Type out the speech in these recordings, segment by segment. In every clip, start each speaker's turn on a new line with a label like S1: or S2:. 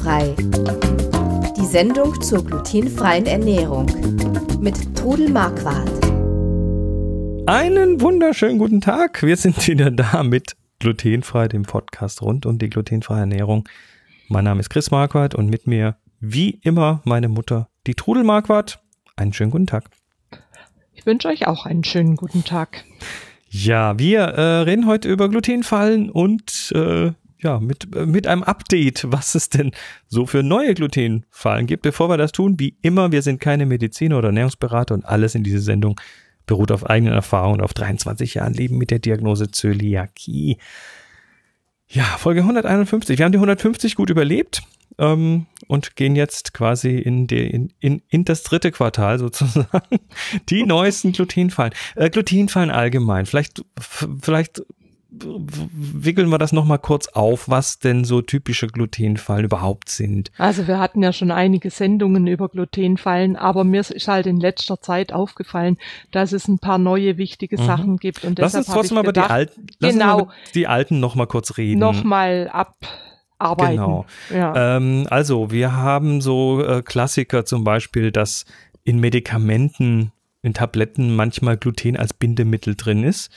S1: Glutenfrei. Die Sendung zur glutenfreien Ernährung mit Trudel Marquardt.
S2: Einen wunderschönen guten Tag. Wir sind wieder da mit Glutenfrei, dem Podcast rund um die glutenfreie Ernährung. Mein Name ist Chris Marquardt und mit mir wie immer meine Mutter, die Trudel Marquardt. Einen schönen guten Tag.
S3: Ich wünsche euch auch einen schönen guten Tag.
S2: Ja, wir äh, reden heute über Glutenfallen und äh, ja, mit, äh, mit einem Update, was es denn so für neue Glutenfallen gibt. Bevor wir das tun, wie immer, wir sind keine Mediziner oder Ernährungsberater und alles in dieser Sendung beruht auf eigenen Erfahrungen, auf 23 Jahren Leben mit der Diagnose Zöliakie. Ja, Folge 151. Wir haben die 150 gut überlebt ähm, und gehen jetzt quasi in, die, in, in, in das dritte Quartal sozusagen. Die neuesten Glutenfallen. Äh, Glutenfallen allgemein. Vielleicht, vielleicht wickeln wir das nochmal kurz auf, was denn so typische Glutenfallen überhaupt sind.
S3: Also wir hatten ja schon einige Sendungen über Glutenfallen, aber mir ist halt in letzter Zeit aufgefallen, dass es ein paar neue wichtige mhm. Sachen gibt. Und
S2: lass uns trotzdem aber die alten, genau, die alten nochmal kurz reden.
S3: Nochmal ab. Arbeiten. Genau.
S2: Ja. Ähm, also wir haben so äh, Klassiker zum Beispiel, dass in Medikamenten, in Tabletten manchmal Gluten als Bindemittel drin ist.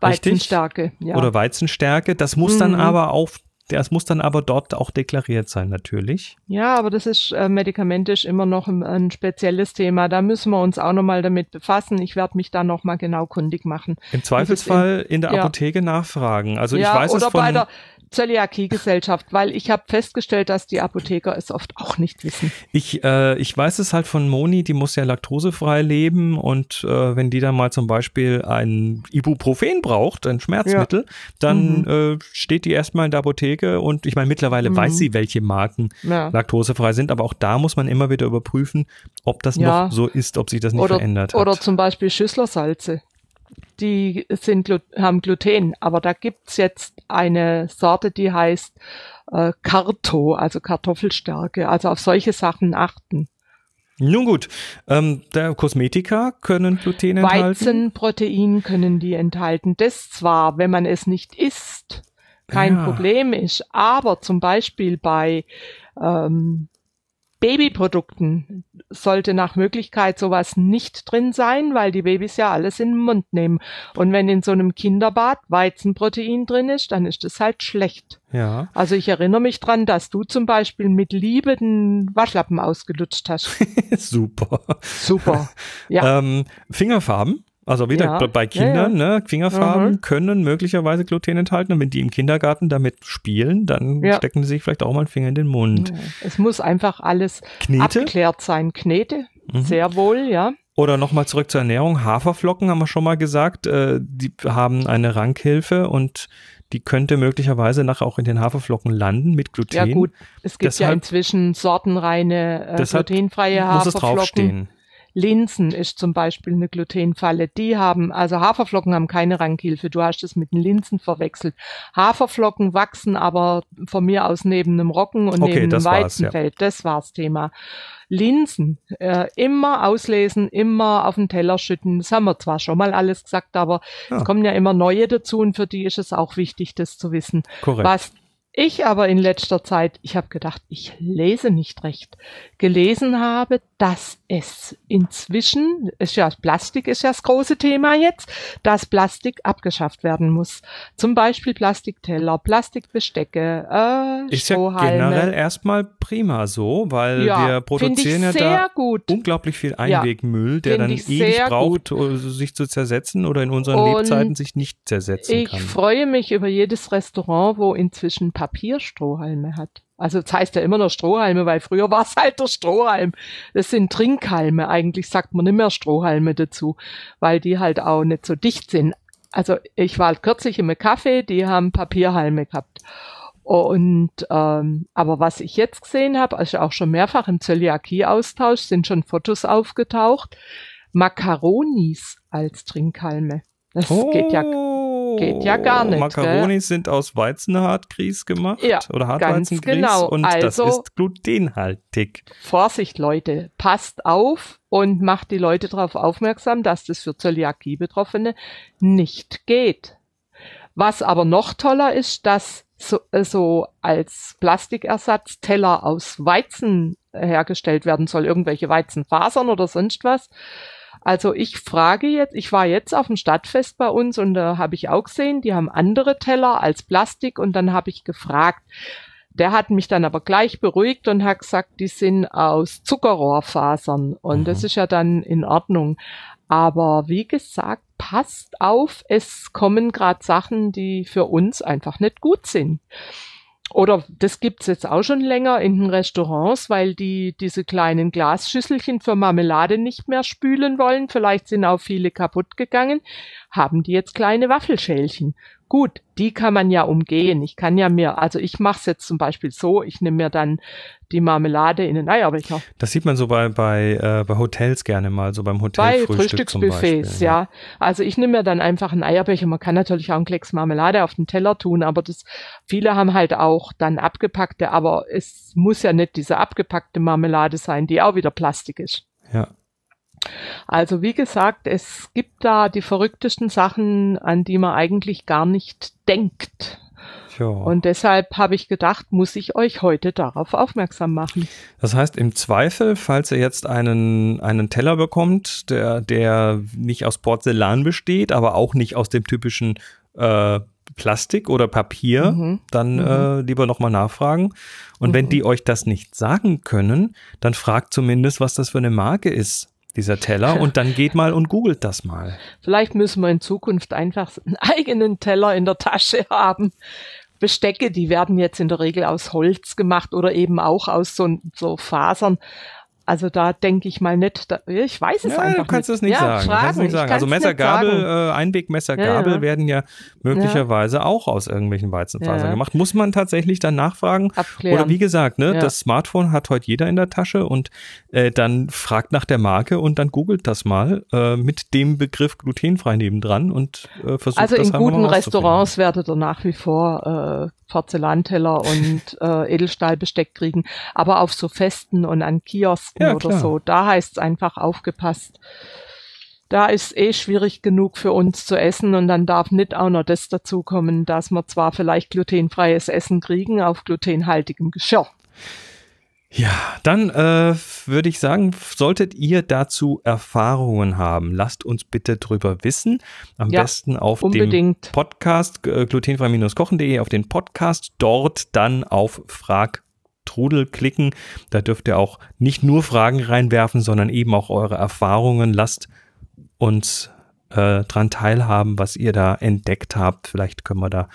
S3: Weizenstärke,
S2: ja. Oder Weizenstärke. Das muss mhm. dann aber auf das muss dann aber dort auch deklariert sein, natürlich.
S3: Ja, aber das ist äh, medikamentisch immer noch ein, ein, spezielles Thema. Da müssen wir uns auch nochmal damit befassen. Ich werde mich da nochmal genau kundig machen.
S2: Im Zweifelsfall in, in der ja. Apotheke nachfragen. Also ja, ich weiß
S3: oder
S2: es von,
S3: bei der, Zöliakie-Gesellschaft, weil ich habe festgestellt, dass die Apotheker es oft auch nicht wissen.
S2: Ich, äh, ich weiß es halt von Moni, die muss ja laktosefrei leben und äh, wenn die dann mal zum Beispiel ein Ibuprofen braucht, ein Schmerzmittel, ja. dann mhm. äh, steht die erstmal in der Apotheke und ich meine, mittlerweile mhm. weiß sie, welche Marken ja. laktosefrei sind, aber auch da muss man immer wieder überprüfen, ob das ja. noch so ist, ob sich das nicht
S3: oder,
S2: verändert hat.
S3: Oder zum Beispiel Schüsslersalze die sind, haben Gluten, aber da gibt's jetzt eine Sorte, die heißt äh, Karto, also Kartoffelstärke. Also auf solche Sachen achten.
S2: Nun gut, ähm, der Kosmetika können Gluten enthalten.
S3: Weizenprotein können die enthalten. Das zwar, wenn man es nicht isst, kein ja. Problem ist, aber zum Beispiel bei ähm, Babyprodukten sollte nach Möglichkeit sowas nicht drin sein, weil die Babys ja alles in den Mund nehmen. Und wenn in so einem Kinderbad Weizenprotein drin ist, dann ist das halt schlecht.
S2: Ja.
S3: Also ich erinnere mich dran, dass du zum Beispiel mit Liebe den Waschlappen ausgelutscht hast.
S2: Super.
S3: Super. Ja.
S2: Ähm, Fingerfarben? Also wieder ja. bei Kindern, ja, ja. ne, Fingerfarben mhm. können möglicherweise Gluten enthalten und wenn die im Kindergarten damit spielen, dann stecken sie sich vielleicht auch mal einen Finger in den Mund.
S3: Es muss einfach alles Knete? abgeklärt sein. Knete, mhm. sehr wohl, ja.
S2: Oder nochmal zurück zur Ernährung. Haferflocken haben wir schon mal gesagt, äh, die haben eine Rankhilfe und die könnte möglicherweise nachher auch in den Haferflocken landen mit Gluten. Ja gut,
S3: es gibt deshalb, ja inzwischen sortenreine, äh, glutenfreie Haferflocken. Muss es draufstehen. Linsen ist zum Beispiel eine Glutenfalle. Die haben, also Haferflocken haben keine Rankhilfe. Du hast es mit den Linsen verwechselt. Haferflocken wachsen aber von mir aus neben einem Rocken und okay, neben einem Weizenfeld. Ja. Das war's Thema. Linsen äh, immer auslesen, immer auf den Teller schütten. Das haben wir zwar schon mal alles gesagt, aber ja. es kommen ja immer neue dazu und für die ist es auch wichtig, das zu wissen.
S2: Korrekt.
S3: Was ich aber in letzter Zeit, ich habe gedacht, ich lese nicht recht, gelesen habe, dass es inzwischen, ist ja Plastik ist ja das große Thema jetzt, dass Plastik abgeschafft werden muss. Zum Beispiel Plastikteller, Plastikbestecke, äh,
S2: Ist ja generell erstmal prima so, weil ja, wir produzieren ja da
S3: gut.
S2: unglaublich viel Einwegmüll, der dann ewig braucht, gut. sich zu zersetzen oder in unseren Und Lebzeiten sich nicht zersetzen
S3: ich
S2: kann.
S3: Ich freue mich über jedes Restaurant, wo inzwischen Papierstrohhalme hat. Also das heißt ja immer noch Strohhalme, weil früher war es halt der Strohhalm. Das sind Trinkhalme. Eigentlich sagt man nicht mehr Strohhalme dazu, weil die halt auch nicht so dicht sind. Also ich war kürzlich im Café, die haben Papierhalme gehabt. Und ähm, aber was ich jetzt gesehen habe, also auch schon mehrfach im Zöliakie-Austausch, sind schon Fotos aufgetaucht, Makaronis als Trinkhalme. Das oh. geht ja geht ja gar nicht.
S2: Makaronis sind aus Weizenhartgrieß gemacht
S3: ja,
S2: oder Hartweizengrieß
S3: genau.
S2: und
S3: also,
S2: das ist glutenhaltig.
S3: Vorsicht Leute, passt auf und macht die Leute darauf aufmerksam, dass das für Zöliakie-Betroffene nicht geht. Was aber noch toller ist, dass so, äh, so als Plastikersatz Teller aus Weizen hergestellt werden soll, irgendwelche Weizenfasern oder sonst was. Also ich frage jetzt, ich war jetzt auf dem Stadtfest bei uns und da habe ich auch gesehen, die haben andere Teller als Plastik und dann habe ich gefragt, der hat mich dann aber gleich beruhigt und hat gesagt, die sind aus Zuckerrohrfasern und mhm. das ist ja dann in Ordnung. Aber wie gesagt, passt auf, es kommen gerade Sachen, die für uns einfach nicht gut sind. Oder das gibt's jetzt auch schon länger in den Restaurants, weil die diese kleinen Glasschüsselchen für Marmelade nicht mehr spülen wollen. Vielleicht sind auch viele kaputt gegangen. Haben die jetzt kleine Waffelschälchen. Gut, die kann man ja umgehen. Ich kann ja mir, also ich mache es jetzt zum Beispiel so, ich nehme mir dann die Marmelade in den Eierbecher.
S2: Das sieht man so bei, bei, äh, bei Hotels gerne mal, so beim Hotel
S3: Bei Frühstücksbuffets, ja. Also ich nehme mir dann einfach einen Eierbecher. Man kann natürlich auch einen Klecks Marmelade auf den Teller tun, aber das, viele haben halt auch dann abgepackte, aber es muss ja nicht diese abgepackte Marmelade sein, die auch wieder Plastik ist.
S2: Ja.
S3: Also wie gesagt, es gibt da die verrücktesten Sachen, an die man eigentlich gar nicht denkt. Ja. Und deshalb habe ich gedacht, muss ich euch heute darauf aufmerksam machen.
S2: Das heißt, im Zweifel, falls ihr jetzt einen, einen Teller bekommt, der, der nicht aus Porzellan besteht, aber auch nicht aus dem typischen äh, Plastik oder Papier, mhm. dann mhm. Äh, lieber nochmal nachfragen. Und mhm. wenn die euch das nicht sagen können, dann fragt zumindest, was das für eine Marke ist dieser Teller und dann geht mal und googelt das mal.
S3: Vielleicht müssen wir in Zukunft einfach einen eigenen Teller in der Tasche haben. Bestecke, die werden jetzt in der Regel aus Holz gemacht oder eben auch aus so, so Fasern. Also da denke ich mal nicht, da, ich weiß es ja, einfach
S2: du kannst
S3: nicht.
S2: Es nicht ja, sagen. Fragen, nicht sagen. Also Messer, Gabel, äh, Einwegmesser, Gabel ja, werden ja möglicherweise auch aus irgendwelchen Weizenfasern gemacht. Muss man tatsächlich dann nachfragen? Abklären. Oder wie gesagt, ne, das Smartphone hat heute jeder in der Tasche und äh, dann fragt nach der Marke und dann googelt das mal äh, mit dem Begriff glutenfrei nebendran und äh, versucht
S3: also
S2: das
S3: Also in guten Restaurants werdet ihr nach wie vor äh, Porzellanteller und äh, Edelstahlbesteck kriegen, aber auf so Festen und an Kiosken ja, oder so, da heißt es einfach aufgepasst. Da ist eh schwierig genug für uns zu essen und dann darf nicht auch noch das dazukommen, dass wir zwar vielleicht glutenfreies Essen kriegen auf glutenhaltigem Geschirr.
S2: Ja, dann äh, würde ich sagen, solltet ihr dazu Erfahrungen haben, lasst uns bitte drüber wissen. Am ja, besten auf unbedingt. dem Podcast äh, glutenfrei-kochen.de auf den Podcast, dort dann auf Frag Trudel klicken. Da dürft ihr auch nicht nur Fragen reinwerfen, sondern eben auch eure Erfahrungen. Lasst uns äh, dran teilhaben, was ihr da entdeckt habt. Vielleicht können wir da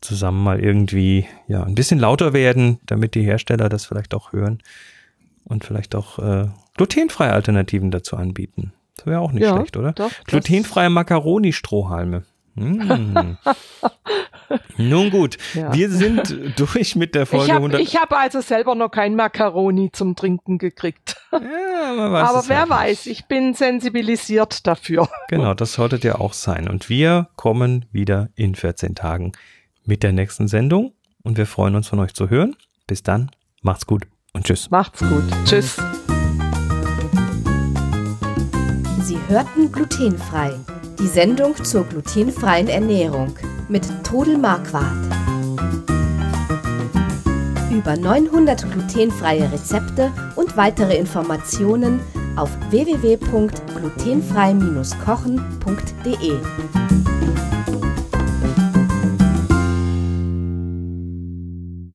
S2: zusammen mal irgendwie ja ein bisschen lauter werden, damit die Hersteller das vielleicht auch hören und vielleicht auch äh, glutenfreie Alternativen dazu anbieten. Das wäre auch nicht ja, schlecht, oder? Doch, Glutenfreie Macaroni-Strohhalme. Mmh. Nun gut, ja. wir sind durch mit der Folge
S3: ich hab, 100. Ich habe also selber noch kein Macaroni zum Trinken gekriegt. Ja, Aber wer ja weiß, ich bin sensibilisiert dafür.
S2: Genau, das solltet ihr auch sein. Und wir kommen wieder in 14 Tagen mit der nächsten Sendung und wir freuen uns von euch zu hören. Bis dann, macht's gut und tschüss.
S3: Macht's gut. Tschüss.
S1: Sie hörten glutenfrei. Die Sendung zur glutenfreien Ernährung mit Todel Marquardt. Über 900 glutenfreie Rezepte und weitere Informationen auf www.glutenfrei-kochen.de.